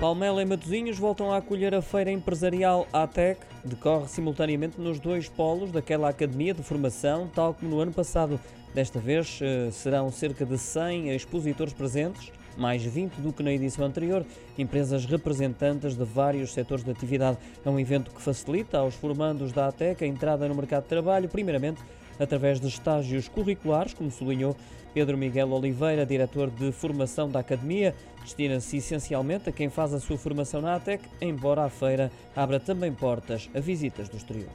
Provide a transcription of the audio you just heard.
Palmela e Matosinhos voltam a acolher a feira empresarial ATEC. Decorre simultaneamente nos dois polos daquela academia de formação, tal como no ano passado. Desta vez eh, serão cerca de 100 expositores presentes, mais 20 do que na edição anterior, empresas representantes de vários setores de atividade. É um evento que facilita aos formandos da ATEC a entrada no mercado de trabalho, primeiramente através de estágios curriculares, como sublinhou Pedro Miguel Oliveira, diretor de formação da Academia. Destina-se essencialmente a quem faz a sua formação na ATEC, embora a feira abra também portas a visitas do exterior.